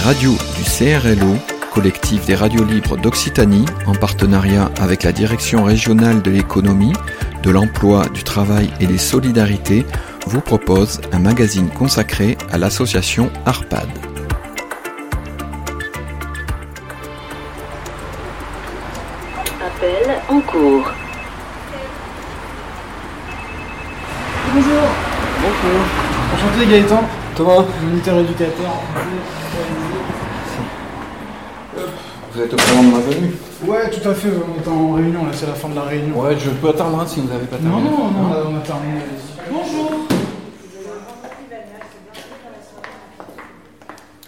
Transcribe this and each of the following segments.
radios du CRLO, collectif des radios libres d'Occitanie, en partenariat avec la Direction régionale de l'économie, de l'emploi, du travail et des solidarités, vous propose un magazine consacré à l'association ARPAD. Appel en cours. Bonjour. Bonjour. Enchanté Gaëtan. Thomas. Moniteur éducateur. Vous êtes au courant de ma venue Ouais, tout à fait. On est en réunion là, c'est la fin de la réunion. Ouais, je peux attendre hein, si vous n'avez pas terminé. Non, non, non, on a, on a terminé. allez-y. Bonjour.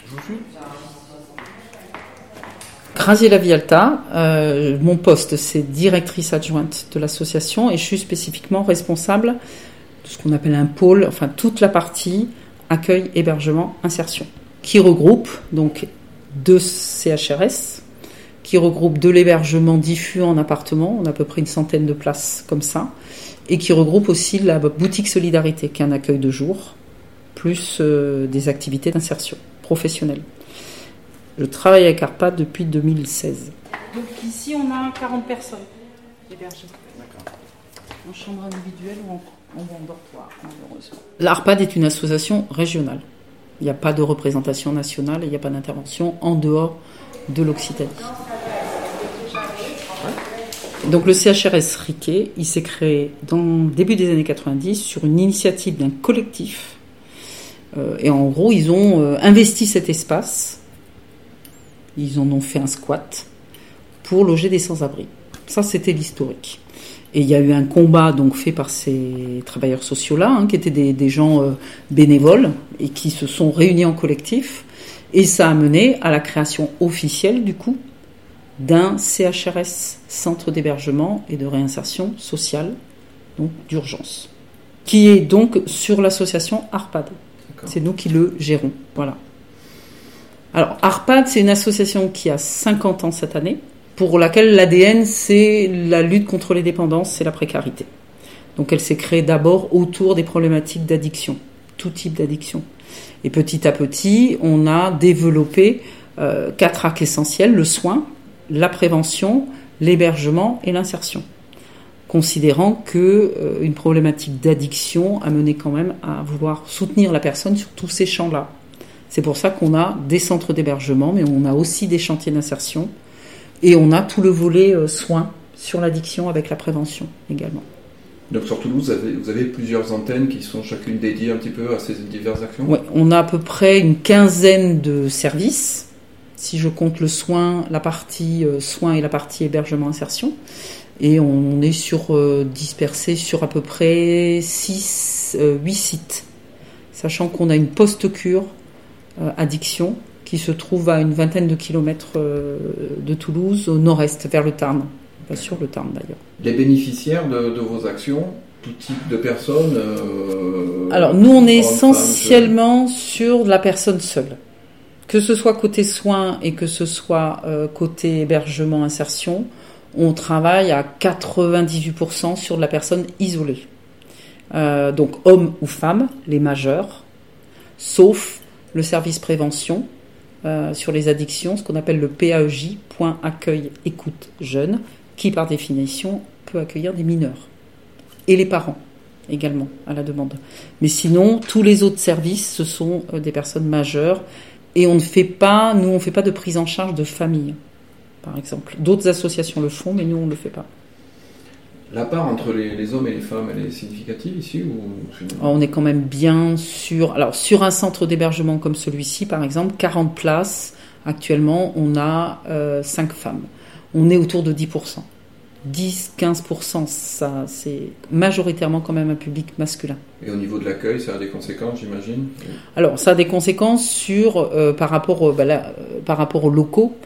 Je vous suis Graziella Vialta, euh, mon poste c'est directrice adjointe de l'association et je suis spécifiquement responsable de ce qu'on appelle un pôle, enfin toute la partie accueil, hébergement, insertion, qui regroupe donc deux CHRS, qui regroupe de l'hébergement diffus en appartement, on a à peu près une centaine de places comme ça, et qui regroupe aussi la boutique Solidarité, qui est un accueil de jour, plus euh, des activités d'insertion professionnelle. Je travaille avec ARPA depuis 2016. Donc ici, on a 40 personnes hébergées. En chambre individuelle ou en, en dortoir, malheureusement. L'ARPAD est une association régionale. Il n'y a pas de représentation nationale et il n'y a pas d'intervention en dehors de l'Occitanie. Donc le CHRS Riquet, il s'est créé dans le début des années 90 sur une initiative d'un collectif. Euh, et en gros, ils ont euh, investi cet espace ils en ont fait un squat pour loger des sans-abri. Ça, c'était l'historique. Et il y a eu un combat donc fait par ces travailleurs sociaux-là, hein, qui étaient des, des gens euh, bénévoles et qui se sont réunis en collectif. Et ça a mené à la création officielle, du coup, d'un CHRS, Centre d'hébergement et de réinsertion sociale, donc d'urgence, qui est donc sur l'association ARPAD. C'est nous qui le gérons. Voilà. Alors, ARPAD, c'est une association qui a 50 ans cette année, pour laquelle l'ADN, c'est la lutte contre les dépendances et la précarité. Donc, elle s'est créée d'abord autour des problématiques d'addiction, tout type d'addiction. Et petit à petit, on a développé euh, quatre actes essentiels le soin, la prévention, l'hébergement et l'insertion. Considérant que euh, une problématique d'addiction a mené quand même à vouloir soutenir la personne sur tous ces champs-là. C'est pour ça qu'on a des centres d'hébergement, mais on a aussi des chantiers d'insertion. Et on a tout le volet euh, soins sur l'addiction avec la prévention également. Donc sur Toulouse, vous avez, vous avez plusieurs antennes qui sont chacune dédiées un petit peu à ces diverses actions? Oui, on a à peu près une quinzaine de services. Si je compte le soin, la partie euh, soins et la partie hébergement insertion. Et on est sur, euh, dispersé sur à peu près 6, 8 sites. Sachant qu'on a une post-cure addiction qui se trouve à une vingtaine de kilomètres euh, de Toulouse, au nord-est, vers le Tarn. Pas sur le Tarn d'ailleurs. Les bénéficiaires de, de, vos actions, tout type de personnes euh, Alors nous, on est essentiellement sur la personne seule. Que ce soit côté soins et que ce soit euh, côté hébergement, insertion, on travaille à 98% sur la personne isolée. Euh, donc hommes ou femmes, les majeurs, sauf le service prévention euh, sur les addictions, ce qu'on appelle le PAEJ, point accueil écoute jeune, qui par définition peut accueillir des mineurs et les parents également à la demande. Mais sinon, tous les autres services, ce sont euh, des personnes majeures et on ne fait pas, nous, on ne fait pas de prise en charge de famille, par exemple. D'autres associations le font, mais nous, on ne le fait pas. La part entre les, les, hommes et les femmes, elle est significative ici ou On est quand même bien sur. Alors, sur un centre d'hébergement comme celui-ci, par exemple, 40 places, actuellement, on a euh, 5 femmes. On est autour de 10%. 10-15%, ça, c'est majoritairement quand même un public masculin. Et au niveau de l'accueil, ça a des conséquences, j'imagine? Alors, ça a des conséquences sur, euh, par, rapport, euh, bah là, euh, par rapport aux locaux.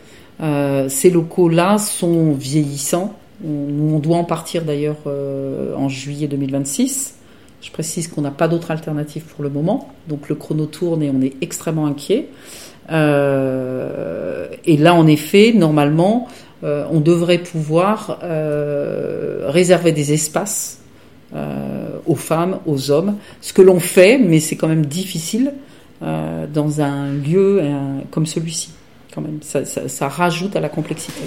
ces locaux-là sont vieillissants on, doit en partir d'ailleurs euh, en juillet 2026. Je précise qu'on n'a pas d'autre alternative pour le moment, donc le chrono tourne et on est extrêmement inquiet. Euh, et là, en effet, normalement, euh, on devrait pouvoir réserver des espaces aux femmes, aux hommes, ce que l'on fait, mais c'est quand même difficile dans un lieu comme celui-ci. Quand même, ça, rajoute à la complexité.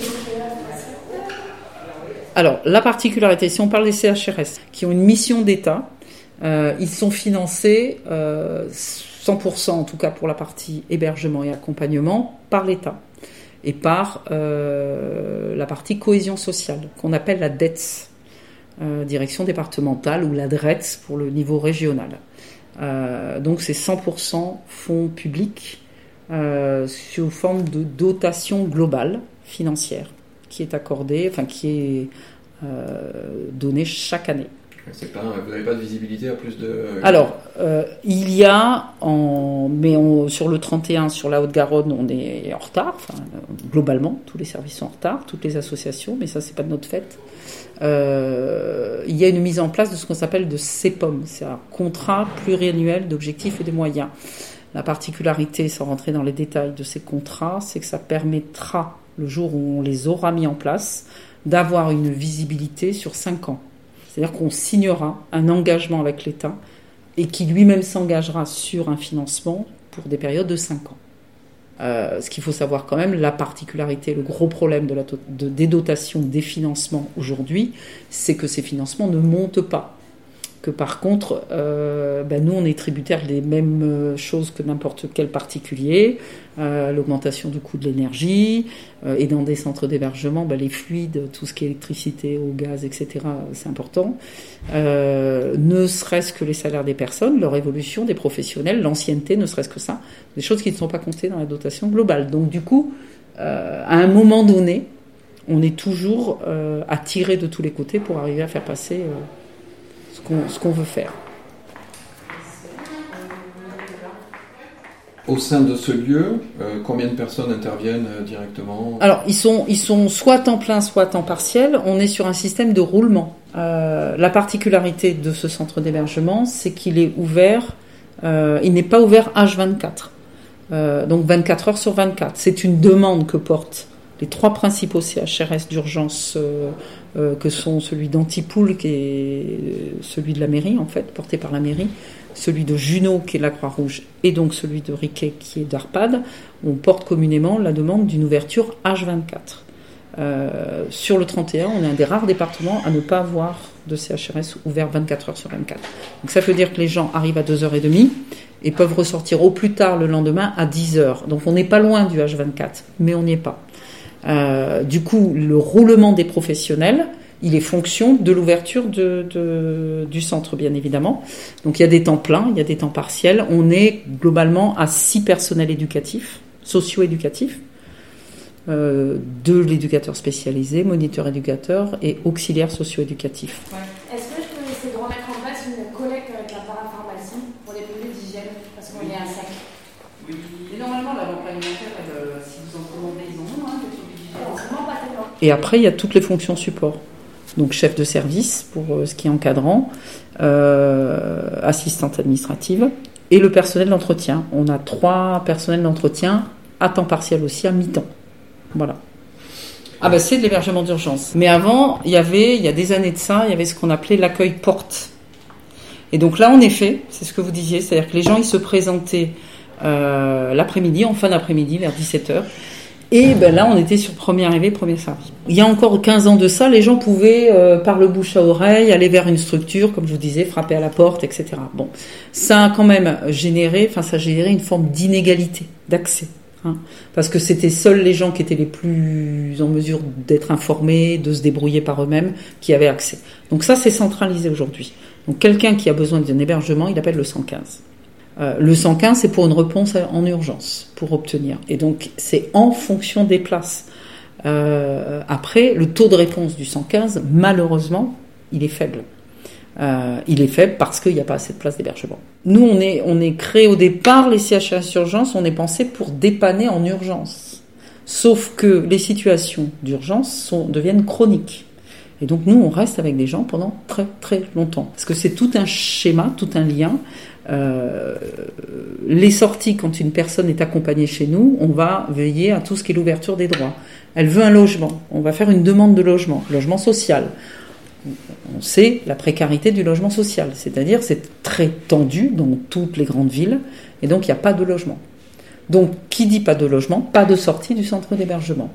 Alors, la particularité, si on parle des CHRS, qui ont une mission d'État, ils sont financés 100% en tout cas pour la partie hébergement et accompagnement par l'État et par euh, la partie cohésion sociale qu'on appelle la DETS, euh, direction départementale ou la DRETS pour le niveau régional. Euh, donc c'est 100% fonds publics sous forme de dotation globale financière qui est accordée, enfin qui est donnée chaque année vous n'avez pas de visibilité à plus de. Euh, Alors, euh, il y a, en, mais sur le 31, sur la Haute-Garonne, on est en retard. Enfin, globalement, tous les services sont en retard, toutes les associations, mais ça, c'est pas de notre fait. Euh, il y a une mise en place de ce qu'on s'appelle de CEPOM, c'est un contrat pluriannuel d'objectifs et de moyens. La particularité, sans rentrer dans les détails de ces contrats, c'est que ça permettra, le jour où on les aura mis en place, d'avoir une visibilité sur 5 ans. C'est-à-dire qu'on signera un engagement avec l'État et qui lui-même s'engagera sur un financement pour des périodes de 5 ans. Euh, ce qu'il faut savoir quand même, la particularité, le gros problème de la, des dotations, des financements aujourd'hui, c'est que ces financements ne montent pas que par contre, euh, ben nous, on est tributaire des mêmes euh, choses que n'importe quel particulier, euh, l'augmentation du coût de l'énergie, et dans des centres d'hébergement, ben les fluides, tout ce qui est électricité, eau, gaz, etc., c'est important. ne serait-ce que les salaires des personnes, leur évolution, des professionnels, l'ancienneté, ne serait-ce que ça, des choses qui ne sont pas comptées dans la dotation globale. Donc du coup, à un moment donné, on est toujours tirer de tous les côtés pour arriver à faire passer ce qu'on veut faire. Au sein de ce lieu, euh, combien de personnes interviennent euh, directement? Alors, ils sont, ils sont soit temps plein, soit temps partiel. On est sur un système de roulement. Euh, la particularité de ce centre d'hébergement, c'est qu'il est ouvert, il n'est pas ouvert H24. donc 24 heures sur 24. C'est une demande que portent les trois principaux CHRS d'urgence euh, que sont celui d'Antipoul, qui est celui de la mairie, en fait, porté par la mairie, celui de Juno, qui est la Croix-Rouge, et donc celui de Riquet, qui est d'Arpad, on porte communément la demande d'une ouverture H24. Euh, sur le 31, on est un des rares départements à ne pas avoir de CHRS ouvert 24 heures sur 24. Donc ça veut dire que les gens arrivent à 2h30 et peuvent ressortir au plus tard le lendemain à 10h. Donc on n'est pas loin du H24, mais on n'y est pas. Euh, du coup, le roulement des professionnels, il est fonction de l'ouverture de, du centre, bien évidemment. Donc il y a des temps pleins, il y a des temps partiels. On est globalement à six personnels éducatifs, socio-éducatifs, euh, deux l'éducateur spécialisé, moniteur éducateur et auxiliaire socio-éducatif que je peux essayer de remettre en place une collecte avec la parapharmacie pour les produits d'hygiène Parce qu'on est à 5 Oui, et normalement, la banque alimentaire, euh, si vous en commandez, ils ont hein, et après, il y a toutes les fonctions support. Donc chef de service pour euh, ce qui est encadrant, euh, assistante administrative et le personnel d'entretien. On a trois personnels d'entretien à temps partiel aussi, à mi-temps. Voilà. Ah ben c'est de l'hébergement d'urgence. Mais avant, il y avait, il y a des années de ça, il y avait ce qu'on appelait l'accueil porte. Et donc là, en effet, c'est ce que vous disiez, c'est-à-dire que les gens, ils se présentaient euh, l'après-midi, en fin d'après-midi, vers 17h, et ben là, on était sur premier arrivé, premier servi. Il y a encore 15 ans de ça, les gens pouvaient, euh, par le bouche à oreille, aller vers une structure, comme je vous disais, frapper à la porte, etc. Bon, ça a quand même généré, enfin, ça a généré une forme d'inégalité d'accès. Hein, parce que c'était seuls les gens qui étaient les plus en mesure d'être informés, de se débrouiller par eux-mêmes, qui avaient accès. Donc ça, c'est centralisé aujourd'hui. Donc quelqu'un qui a besoin d'un hébergement, il appelle le 115. Euh, le 115, c'est pour une réponse en urgence, pour obtenir. Et donc, c'est en fonction des places. Euh, après, le taux de réponse du 115, malheureusement, il est faible. Euh, il est faible parce qu'il n'y a pas assez de places d'hébergement. Nous, on est, on est créé au départ, les CHS urgence, on est pensé pour dépanner en urgence. Sauf que les situations d'urgence deviennent chroniques. Et donc nous, on reste avec des gens pendant très très longtemps. Parce que c'est tout un schéma, tout un lien. Euh, les sorties, quand une personne est accompagnée chez nous, on va veiller à tout ce qui est l'ouverture des droits. Elle veut un logement, on va faire une demande de logement, logement social. On sait la précarité du logement social, c'est-à-dire c'est très tendu dans toutes les grandes villes Et donc, il n'y a pas de logement. Donc, qui dit pas de logement Pas de sortie du centre d'hébergement.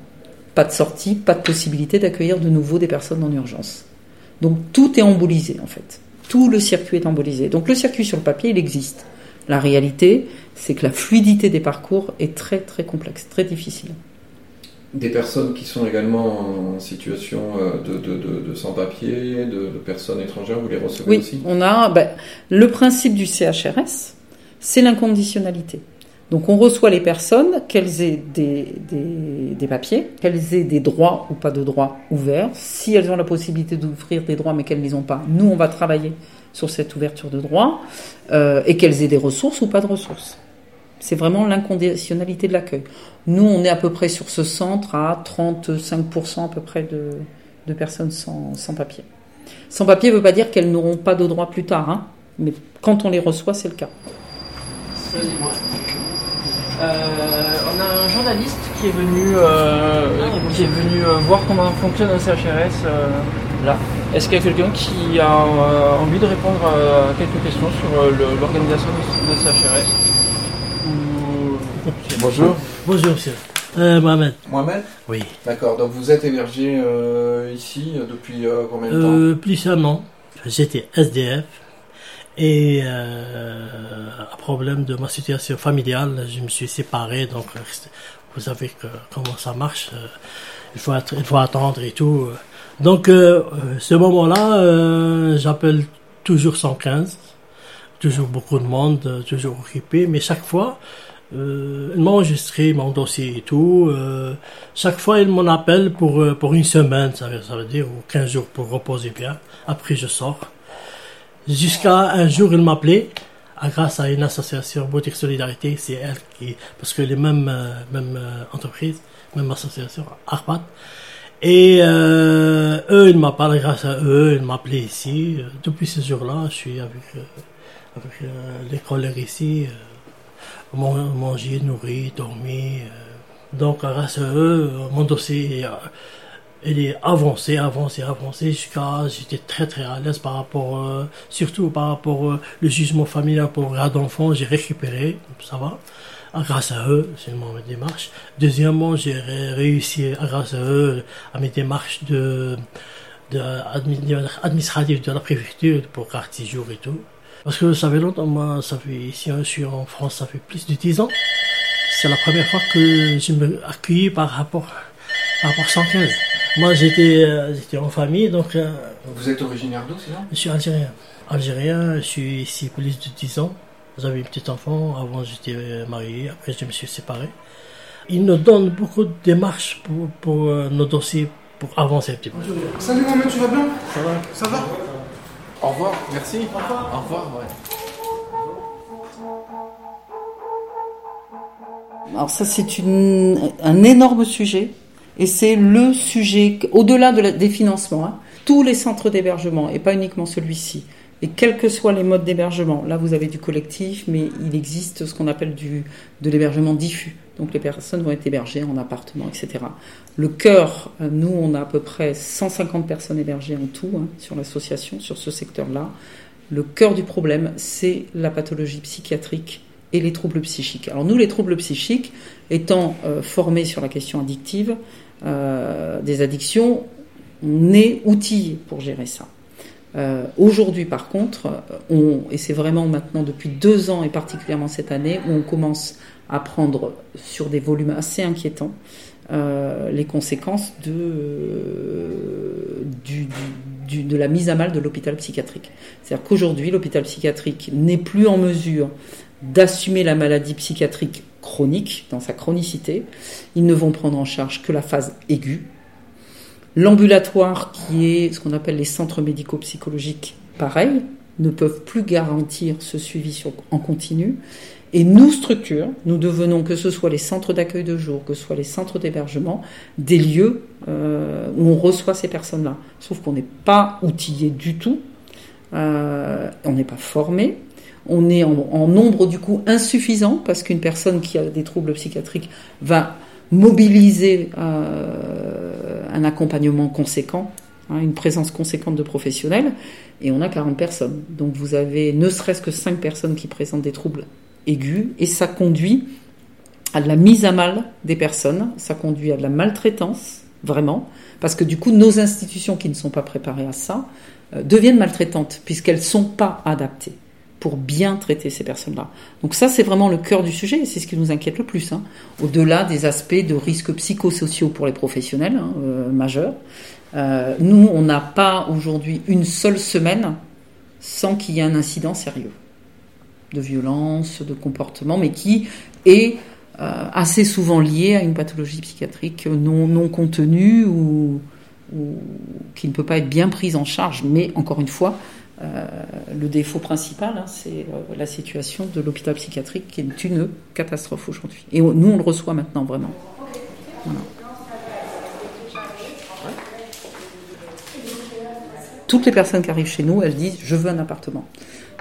Pas de sortie, pas de possibilité d'accueillir de nouveau des personnes en urgence. Donc, tout est embolisé, en fait. Tout le circuit est embolisé. Donc, le circuit sur le papier, il existe. La réalité, c'est que la fluidité des parcours est très, très complexe, très difficile. Des personnes qui sont également en situation euh, de, de, de, sans-papier, de, personnes étrangères, vous les recevez oui, aussi? on a ben, le principe du CHRS, c'est l'inconditionnalité. Donc on reçoit les personnes, qu'elles aient des, papiers, qu'elles aient des droits ou pas de droits ouverts. Si elles ont la possibilité d'ouvrir des droits mais qu'elles ne les ont pas, nous on va travailler sur cette ouverture de droits euh, et qu'elles aient des ressources ou pas de ressources. C'est vraiment l'inconditionnalité de l'accueil. Nous, on est à peu près sur ce centre à 35% à peu près de, personnes sans, sans, papier. Sans papier ne veut pas dire qu'elles n'auront pas de droits plus tard, hein, mais quand on les reçoit, c'est le cas. On a un journaliste qui est venu, euh, qui est venu euh, voir comment fonctionne un CHRS euh, là. Est-ce qu'il y a quelqu'un qui a euh, envie de répondre à quelques questions sur l'organisation de, ce CHRS Bonjour. Bonjour monsieur. Euh, Mohamed. Mohamed? Oui. D'accord, donc vous êtes hébergé euh, ici depuis euh, combien de temps? Euh, Plus un an. J'étais SDF et euh, à problème de ma situation familiale, je me suis séparé. Donc vous savez que, comment ça marche. il, faut être, il faut attendre et tout. Donc ce moment-là, j'appelle toujours 115. Toujours beaucoup de monde, toujours occupé, mais chaque fois, euh, il m'a enregistré mon dossier et tout. Euh, chaque fois, il m'en appelle pour, euh, pour une semaine, ça veut, ça veut dire, ou 15 jours pour reposer bien. Après, je sors. Jusqu'à un jour, il m'appelait, grâce à une association Boutique Solidarité, c'est elle qui, parce que les mêmes, euh, mêmes euh, entreprises, même association, Arpat. Et euh, eux, ils m'appellent grâce à eux, ils m'appelaient ici. Depuis ce jour-là, je suis avec, avec les collègues ici manger, nourrir, dormir. Donc, grâce à eux, mon dossier il est avancé, avancé, avancé jusqu'à j'étais très très à l'aise par rapport, euh, surtout par rapport au le jugement familial pour grade d'enfant, j'ai récupéré, ça va. Grâce à eux, c'est ma démarche. Deuxièmement, j'ai réussi, grâce à eux, à mes démarches de, de administrative de la préfecture pour quartier jour et tout. Parce que ça fait longtemps, moi, ça fait, ici, je suis en France, ça fait plus de 10 ans. C'est la première fois que je me accueilli par rapport, par rapport 115. Moi, j'étais, euh, j'étais en famille, donc. Euh, Vous êtes originaire d'où, c'est ça? Je suis algérien. Algérien, je suis ici plus de 10 ans. J'avais une petite enfant, avant j'étais marié, après je me suis séparé. Ils nous donnent beaucoup de démarches pour, pour euh, nos dossiers, pour avancer un petit peu. Salut Mohamed, tu vas bien? Ça va Ça va? Au revoir, merci. Au revoir. Au revoir, ouais. Alors ça, c'est une, un énorme sujet. Et c'est le sujet, au-delà des financements, hein, tous les centres d'hébergement, et pas uniquement celui-ci, et quels que soient les modes d'hébergement, là vous avez du collectif, mais il existe ce qu'on appelle du, de l'hébergement diffus. Donc les personnes vont être hébergées en appartement, etc. Le cœur, nous on a à peu près 150 personnes hébergées en tout hein, sur l'association, sur ce secteur-là. Le cœur du problème, c'est la pathologie psychiatrique et les troubles psychiques. Alors nous, les troubles psychiques, étant euh, formés sur la question addictive, euh, des addictions, on est outillé pour gérer ça. Euh, Aujourd'hui, par contre, on, et c'est vraiment maintenant depuis deux ans et particulièrement cette année, où on commence à prendre sur des volumes assez inquiétants euh, les conséquences de, de la mise à mal de l'hôpital psychiatrique. C'est-à-dire qu'aujourd'hui, l'hôpital psychiatrique n'est plus en mesure d'assumer la maladie psychiatrique chronique, dans sa chronicité. Ils ne vont prendre en charge que la phase aiguë. L'ambulatoire, qui est ce qu'on appelle les centres médico-psychologiques, pareil, ne peuvent plus garantir ce suivi en continu. Et nous, structures, nous devenons, que ce soit les centres d'accueil de jour, que ce soit les centres d'hébergement, des lieux euh, où on reçoit ces personnes-là. Sauf qu'on n'est pas outillé du tout, euh, on n'est pas formé, on est en, nombre du coup insuffisant parce qu'une personne qui a des troubles psychiatriques va mobiliser euh, un accompagnement conséquent, hein, une présence conséquente de professionnels, et on a 40 personnes. Donc vous avez ne serait-ce que 5 personnes qui présentent des troubles aiguë et ça conduit à de la mise à mal des personnes, ça conduit à de la maltraitance, vraiment, parce que du coup, nos institutions qui ne sont pas préparées à ça euh, deviennent maltraitantes, puisqu'elles ne sont pas adaptées pour bien traiter ces personnes-là. Donc ça, c'est vraiment le cœur du sujet, et c'est ce qui nous inquiète le plus, hein. au-delà des aspects de risques psychosociaux pour les professionnels hein, euh, majeurs. Euh, nous, on n'a pas aujourd'hui une seule semaine sans qu'il y ait un incident sérieux de violence, de comportement, mais qui est euh, assez souvent lié à une pathologie psychiatrique non, contenue ou, ou, qui ne peut pas être bien prise en charge. Mais encore une fois, euh, le défaut principal, hein, c'est euh, la situation de l'hôpital psychiatrique qui est une catastrophe aujourd'hui. Et nous, on le reçoit maintenant vraiment. Toutes les personnes qui arrivent chez nous, elles disent je veux un appartement.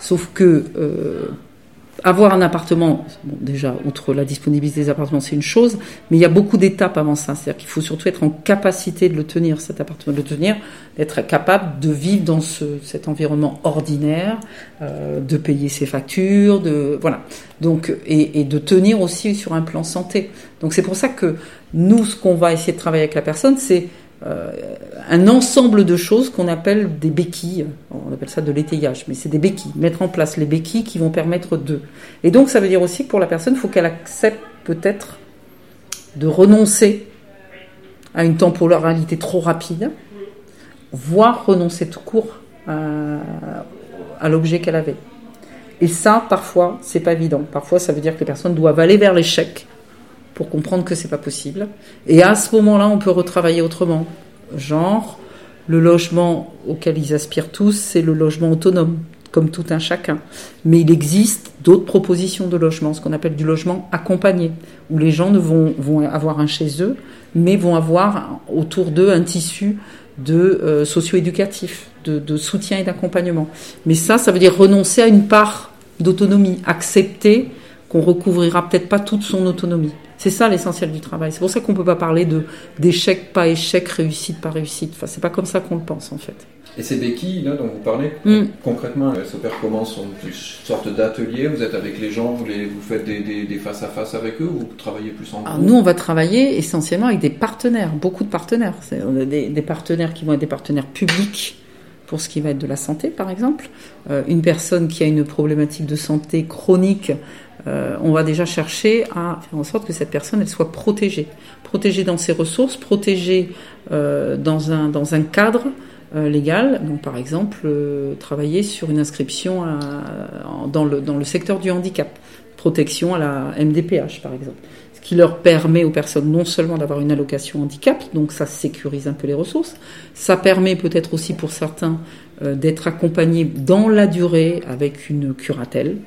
Sauf que euh, avoir un appartement, bon, déjà, outre la disponibilité des appartements, c'est une chose, mais il y a beaucoup d'étapes avant ça. C'est-à-dire qu'il faut surtout être en capacité de le tenir, cet appartement, de le tenir, d'être capable de vivre dans ce, cet environnement ordinaire, euh, de payer ses factures, de voilà. Donc et, et, de tenir aussi sur un plan santé. Donc c'est pour ça que nous, ce qu'on va essayer de travailler avec la personne, c'est un ensemble de choses qu'on appelle des béquilles. On appelle ça de l'étayage, mais c'est des béquilles. Mettre en place les béquilles qui vont permettre de. Et donc, ça veut dire aussi que pour la personne, il faut qu'elle accepte peut-être de renoncer à une temporalité trop rapide, voire renoncer tout court à, à l'objet qu'elle avait. Et ça, parfois, c'est pas évident. Parfois, ça veut dire que les personnes doivent aller vers l'échec pour comprendre que c'est pas possible. Et à ce moment-là, on peut retravailler autrement. Genre, le logement auquel ils aspirent tous, c'est le logement autonome, comme tout un chacun. Mais il existe d'autres propositions de logement, ce qu'on appelle du logement accompagné, où les gens ne vont, avoir un chez eux, mais vont avoir autour d'eux un tissu de euh, socio-éducatif, de, de soutien et d'accompagnement. Mais ça, ça veut dire renoncer à une part d'autonomie, accepter qu'on recouvrira peut-être pas toute son autonomie. C'est ça l'essentiel du travail. C'est pour ça qu'on ne peut pas parler de d'échec, pas échec, réussite, pas réussite. Enfin, c'est pas comme ça qu'on le pense en fait. Et ces béquilles là dont vous parlez, mm. concrètement, elles s'opèrent comment Sont une sorte d'atelier? Vous êtes avec les gens, vous, les, vous faites des, des, des, face à face avec eux ou vous travaillez plus en groupe? Nous, on va travailler essentiellement avec des partenaires, beaucoup de partenaires. On a des, des partenaires qui vont être des partenaires publics pour ce qui va être de la santé, par exemple. Euh, une personne qui a une problématique de santé chronique euh, on va déjà chercher à faire en sorte que cette personne soit protégée, protégée dans ses ressources, protégée euh, dans un cadre euh, légal. Donc par exemple travailler sur une inscription dans le secteur du handicap, protection à la MDPH par exemple, ce qui leur permet aux personnes non seulement d'avoir une allocation handicap, donc ça sécurise un peu les ressources, ça permet peut-être aussi pour certains d'être accompagnés dans la durée avec une curatelle.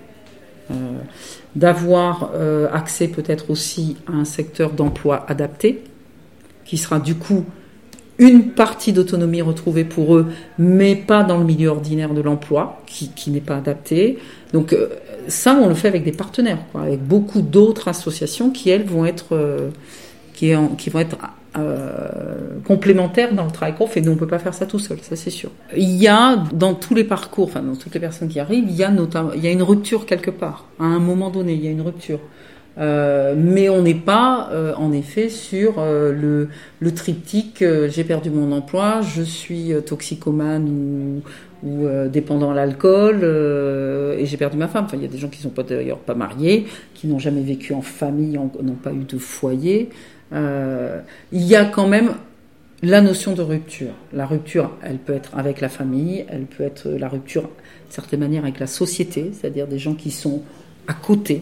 D'avoir euh, accès peut-être aussi à un secteur d'emploi adapté, qui sera du coup une partie d'autonomie retrouvée pour eux, mais pas dans le milieu ordinaire de l'emploi, qui, n'est pas adapté. Donc euh, ça, on le fait avec des partenaires, avec beaucoup d'autres associations qui, elles, vont être, euh, qui, vont être euh, complémentaires dans le travail qu'on fait. Nous, on peut pas faire ça tout seul, ça c'est sûr. Il y a dans tous les parcours, enfin dans toutes les personnes qui arrivent, il y a notamment, il y a une rupture quelque part. À un moment donné, il y a une rupture. Euh, mais on n'est pas, euh, en effet, sur le, triptyque j'ai perdu mon emploi, je suis toxicomane ou, dépendant à l'alcool et j'ai perdu ma femme. Enfin, il y a des gens qui sont d'ailleurs pas mariés, qui n'ont jamais vécu en famille, n'ont pas eu de foyer. Il y a quand même la notion de rupture. La rupture, elle peut être avec la famille, elle peut être la rupture, de certaine manière, avec la société, c'est-à-dire des gens qui sont à côté,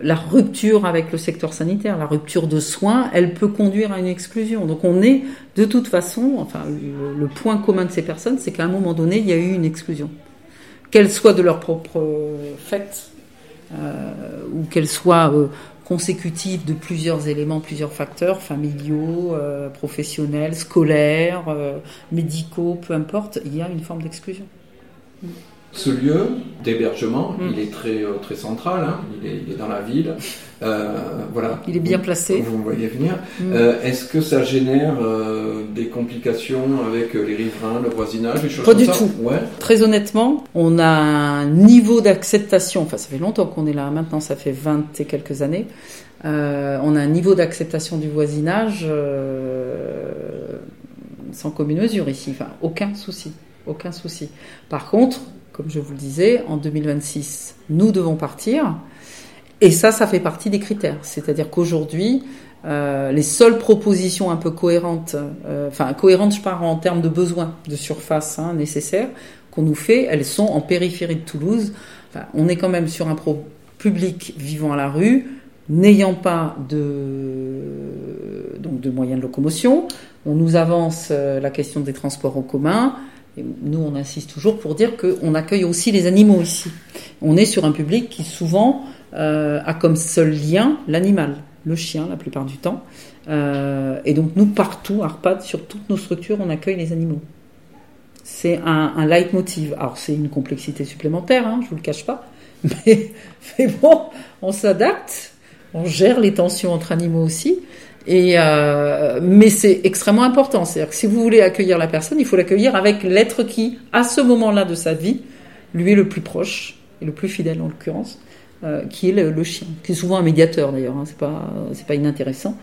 la rupture avec le secteur sanitaire, la rupture de soins, elle peut conduire à une exclusion. Donc on est de toute façon, enfin le, point commun de ces personnes, c'est qu'à un moment donné, il y a eu une exclusion, qu'elle soit de leur propre fait euh, ou qu'elle soit euh, consécutive de plusieurs éléments, plusieurs facteurs familiaux, euh, professionnels, scolaires, médicaux, peu importe, il y a une forme d'exclusion. Ce lieu d'hébergement, Mm. il est très, euh, très central, hein. il, est, il est dans la ville. Euh, voilà. Il est bien placé. Vous me voyez venir. Mm. Euh, Est-ce que ça génère euh, des complications avec les riverains, le voisinage, des choses Pas comme du ça tout. Ouais. Très honnêtement, on a un niveau d'acceptation, enfin ça fait longtemps qu'on est là, maintenant ça fait 20 et quelques années, on a un niveau d'acceptation du voisinage sans commune mesure ici, enfin aucun souci, aucun souci. Par contre, comme je vous le disais, en 2026, nous devons partir, et ça, ça fait partie des critères. C'est-à-dire qu'aujourd'hui, euh, les seules propositions un peu cohérentes, euh, enfin cohérentes, je parle en termes de besoins de surface hein, nécessaires, qu'on nous fait, elles sont en périphérie de Toulouse. On est quand même sur un public vivant à la rue, n'ayant pas de, donc de moyens de locomotion. On nous avance euh, la question des transports en commun. Nous, on insiste toujours pour dire qu'on accueille aussi les animaux ici. On est sur un public qui souvent euh, a comme seul lien l'animal, le chien la plupart du temps. Euh, et donc nous, partout, Arpad, sur toutes nos structures, on accueille les animaux. C'est un, leitmotiv. Alors c'est une complexité supplémentaire, hein, je vous le cache pas. Mais bon, on s'adapte, on gère les tensions entre animaux aussi. Et euh, mais c'est extrêmement important. C'est-à-dire que si vous voulez accueillir la personne, il faut l'accueillir avec l'être qui, à ce moment-là de sa vie, lui est le plus proche et le plus fidèle en l'occurrence, euh, qui est le, chien, qui est souvent un médiateur d'ailleurs. Hein, c'est pas c'est pas inintéressant.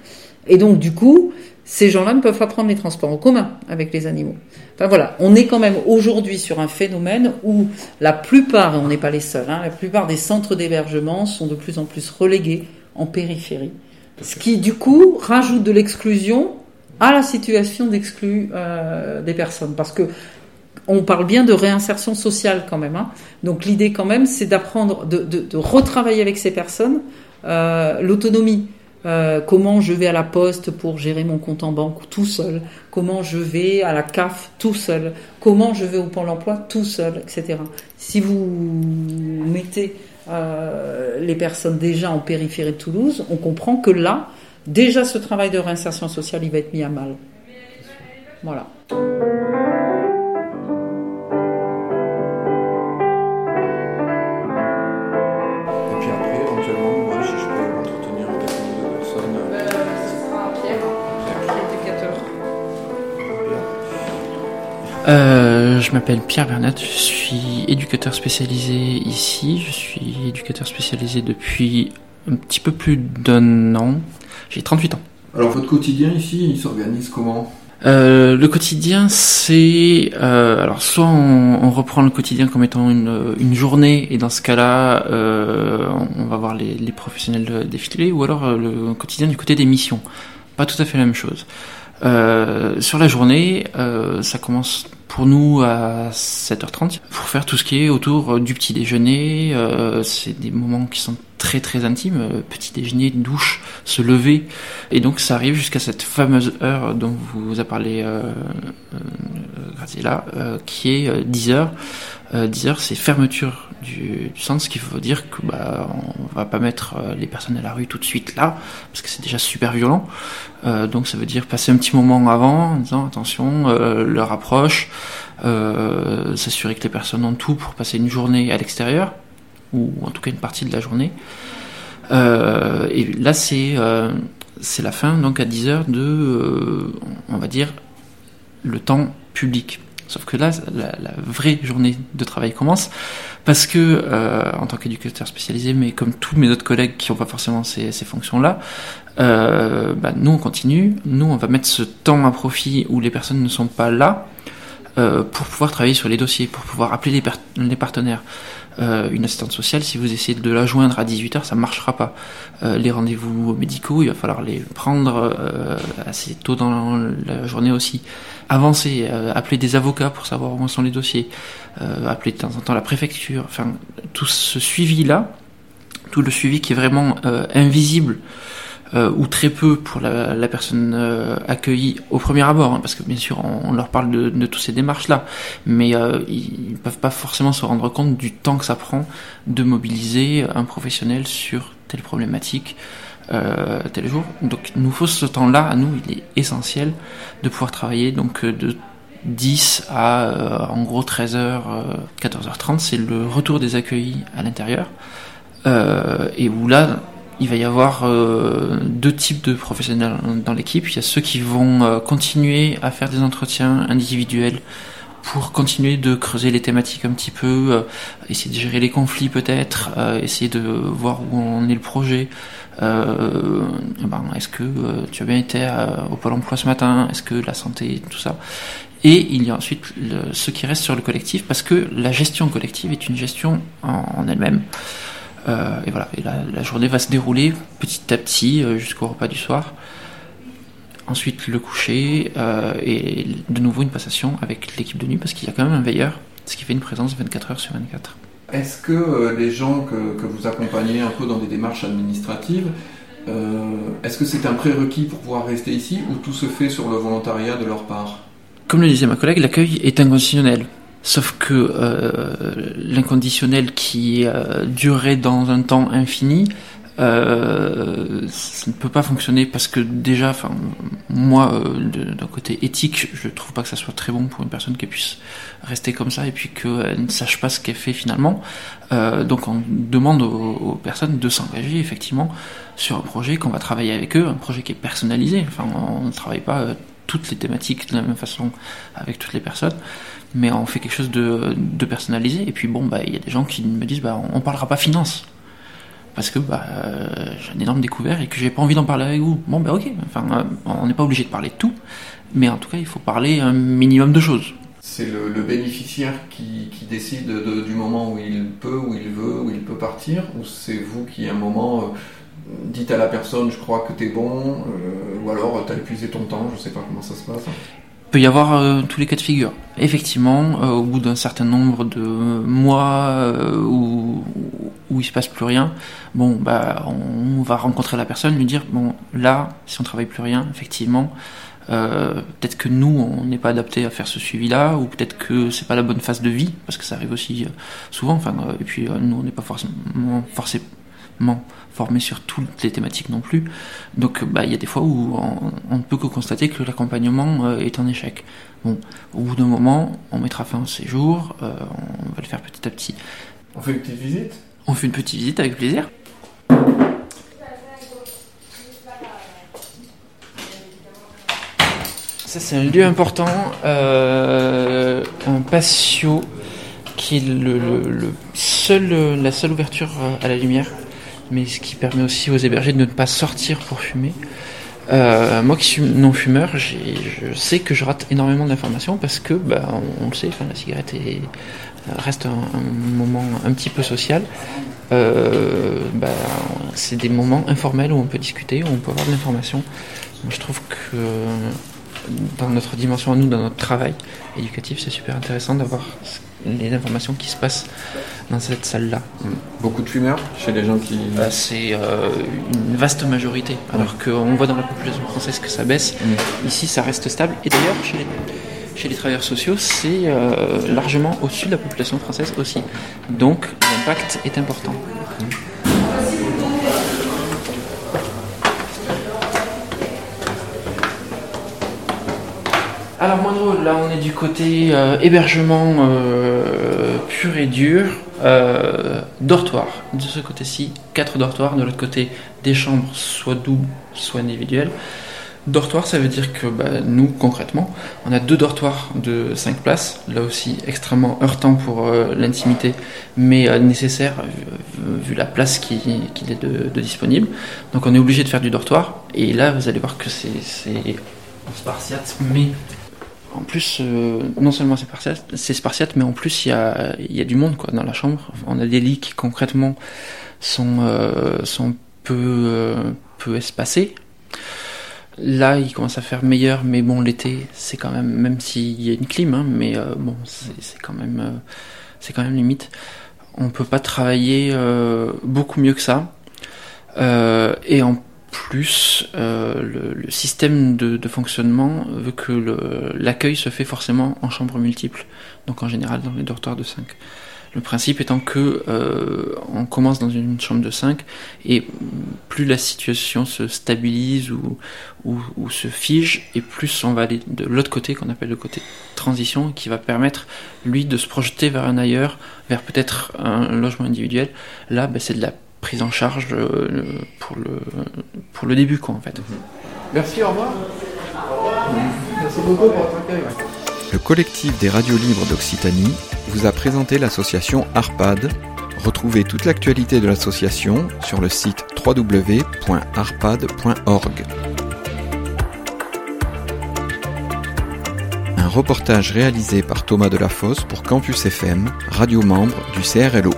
Et donc du coup, ces gens-là ne peuvent pas prendre les transports en commun avec les animaux. Enfin voilà, on est quand même aujourd'hui sur un phénomène où la plupart, et on n'est pas les seuls, hein, la plupart des centres d'hébergement sont de plus en plus relégués en périphérie. Ce qui, du coup, rajoute de l'exclusion à la situation d'exclus euh, des personnes. Parce que on parle bien de réinsertion sociale quand même. Hein. Donc l'idée quand même, c'est d'apprendre, de, de, retravailler avec ces personnes euh, l'autonomie. Euh, comment je vais à la poste pour gérer mon compte en banque tout seul, comment je vais à la CAF tout seul, comment je vais au Pôle emploi tout seul, etc. Si vous mettez euh, les personnes déjà en périphérie de Toulouse, on comprend que là, déjà ce travail de réinsertion sociale, il va être mis à mal. Voilà. Je m'appelle Pierre Bernat, je suis éducateur spécialisé ici. Je suis éducateur spécialisé depuis un petit peu plus d'un an. J'ai 38 ans. Alors, votre quotidien ici, il s'organise comment? Euh, le quotidien, c'est euh, alors soit on, on reprend le quotidien comme étant une, une journée et dans ce cas-là, euh, on va voir les, les professionnels défiler, ou alors euh, le quotidien du côté des missions. Pas tout à fait la même chose. Euh, sur la journée, euh, ça commence pour nous à 7h30 pour faire tout ce qui est autour du petit déjeuner. Euh, c'est des moments qui sont très très intimes, euh, petit déjeuner, douche, se lever, et donc ça arrive jusqu'à cette fameuse heure dont vous a parlé euh, euh, euh, qui est euh, 10 heures. Euh, 10 heures, c'est fermeture du, du centre, ce qui veut dire que bah, on va pas mettre euh, les personnes à la rue tout de suite là, parce que c'est déjà super violent. Euh, donc ça veut dire passer un petit moment avant, en disant attention, euh, leur approche, s'assurer que les personnes ont tout pour passer une journée à l'extérieur, ou en tout cas une partie de la journée. Et là c'est la fin donc à 10 heures de, on va dire, le temps public. Sauf que là, la, vraie journée de travail commence parce que, euh, en tant qu'éducateur spécialisé, mais comme tous mes autres collègues qui n'ont pas forcément ces, ces fonctions-là, euh, bah, nous on continue, nous on va mettre ce temps à profit où les personnes ne sont pas là euh, pour pouvoir travailler sur les dossiers, pour pouvoir appeler les, partenaires. Euh, une assistante sociale, si vous essayez de la joindre à 18h, ça marchera pas. Euh, les rendez-vous médicaux, il va falloir les prendre assez tôt dans la journée aussi. Avancer, appeler des avocats pour savoir où sont les dossiers, appeler de temps en temps la préfecture, enfin tout ce suivi-là, tout le suivi qui est vraiment invisible euh, ou très peu pour la, personne euh, accueillie au premier abord, hein, parce que bien sûr on, leur parle de, toutes ces démarches-là, mais euh, ils, ils peuvent pas forcément se rendre compte du temps que ça prend de mobiliser un professionnel sur telle problématique. Tel jour. Donc, il nous faut ce temps-là. À nous, il est essentiel de pouvoir travailler, donc de 10 à en gros 13h, 14h30, c'est le retour des accueillis à l'intérieur. et où là, il va y avoir deux types de professionnels dans l'équipe. Il y a ceux qui vont continuer à faire des entretiens individuels pour continuer de creuser les thématiques un petit peu, euh, essayer de gérer les conflits peut-être, euh, essayer de voir où en est le projet. Euh, ben, est-ce que tu as bien été au pôle emploi ce matin? Est-ce que la santé, tout ça? Et il y a ensuite le, ceux qui restent sur le collectif parce que la gestion collective est une gestion en, elle-même. Et voilà, et la, journée va se dérouler petit à petit jusqu'au repas du soir ensuite le coucher euh, et de nouveau une passation avec l'équipe de nuit parce qu'il y a quand même un veilleur, ce qui fait une présence 24 heures sur 24. Est-ce que euh, les gens que, vous accompagnez un peu dans des démarches administratives, euh, est-ce que c'est un prérequis pour pouvoir rester ici ou tout se fait sur le volontariat de leur part? Comme le disait ma collègue, l'accueil est inconditionnel. Sauf que l'inconditionnel qui durerait dans un temps infini, euh, ça ne peut pas fonctionner parce que déjà, enfin, moi, euh, d'un côté éthique, je trouve pas que ça soit très bon pour une personne qui puisse rester comme ça et puis qu'elle ne sache pas ce qu'elle fait finalement. Euh, donc, on demande aux, personnes de s'engager effectivement sur un projet qu'on va travailler avec eux, un projet qui est personnalisé. Enfin, on ne travaille pas euh, toutes les thématiques de la même façon avec toutes les personnes, mais on fait quelque chose de, de personnalisé. Et puis bon, bah, il y a des gens qui me disent, bah, on parlera pas finance parce que bah, euh, j'ai un énorme découvert et que j'ai pas envie d'en parler avec vous. Bon, ben ok, enfin, euh, on n'est pas obligé de parler de tout, mais en tout cas, il faut parler un minimum de choses. C'est le, bénéficiaire qui, décide du moment où il peut, où il veut, où il peut partir, ou c'est vous qui, à un moment, euh, dites à la personne, je crois que t'es bon, ou alors t'as épuisé ton temps, je sais pas comment ça se passe. Peut y avoir tous les cas de figure. Effectivement, au bout d'un certain nombre de mois où, où il se passe plus rien, bon, bah, on va rencontrer la personne, lui dire, bon, là, si on travaille plus rien, effectivement, euh, peut-être que nous, on n'est pas adapté à faire ce suivi-là, ou peut-être que c'est pas la bonne phase de vie, parce que ça arrive aussi euh, souvent. Enfin, euh, et puis nous, on n'est pas forcément, forcément formé sur toutes les thématiques non plus. Donc, bah, il y a des fois où on, ne peut que constater que l'accompagnement est en échec. Bon, au bout d'un moment, on mettra fin au séjour, on va le faire petit à petit. On fait une petite visite? On fait une petite visite avec plaisir. Ça, c'est un lieu important, euh, un patio qui est le, seul, la seule ouverture à la lumière, mais ce qui permet aussi aux hébergés de ne pas sortir pour fumer. Euh, moi qui suis non fumeur, je sais que je rate énormément d'informations parce que, bah, on, le sait, la cigarette est, reste un, moment un petit peu social. Euh, bah, c'est des moments informels où on peut discuter, où on peut avoir de l'information. Je trouve que dans notre dimension à nous, dans notre travail éducatif, c'est super intéressant d'avoir les informations qui se passent dans cette salle-là. Beaucoup de fumeurs chez les gens qui... Bah, c'est euh, une vaste majorité, alors qu'on voit dans la population française que ça baisse. Mm. Ici, ça reste stable. Et d'ailleurs, chez les chez les travailleurs sociaux, c'est euh, largement au-dessus de la population française aussi. Donc l'impact est important. Alors moins drôle, là on est du côté euh, hébergement euh, pur et dur, dortoir. De ce côté-ci, quatre dortoirs, de l'autre côté des chambres soit doubles, soit individuelles. Dortoir, ça veut dire que bah, nous, concrètement, on a deux dortoirs de 5 places, là aussi extrêmement heurtant pour euh, l'intimité, mais euh, nécessaire euh, vu la place qui, est de, disponible. Donc on est obligé de faire du dortoir, et là vous allez voir que c'est spartiate, mais en plus, non seulement c'est spartiate, mais en plus il y a, du monde quoi, dans la chambre. On a des lits qui concrètement sont, sont peu, peu espacés. Là, il commence à faire meilleur, mais bon, l'été, c'est quand même, même s'il y a une clim, hein, mais euh, bon, c'est quand même, euh, c'est quand même limite. On peut pas travailler euh, beaucoup mieux que ça. et en plus, le, système de, fonctionnement veut que l'accueil se fait forcément en chambre multiple, donc en général dans les dortoirs de 5. Le principe étant que euh, on commence dans une chambre de 5 et plus la situation se stabilise ou, ou, ou se fige et plus on va aller de l'autre côté qu'on appelle le côté transition qui va permettre lui de se projeter vers un ailleurs, vers peut-être un logement individuel. Là, ben, c'est de la prise en charge euh, pour, le, pour le début quoi en fait. Merci, au revoir. Merci beaucoup pour votre accueil. Le collectif des radios libres d'Occitanie vous a présenté l'association ARPAD. Retrouvez toute l'actualité de l'association sur le site www.arpad.org. Un reportage réalisé par Thomas Delafosse pour Campus FM, radio membre du CRLO.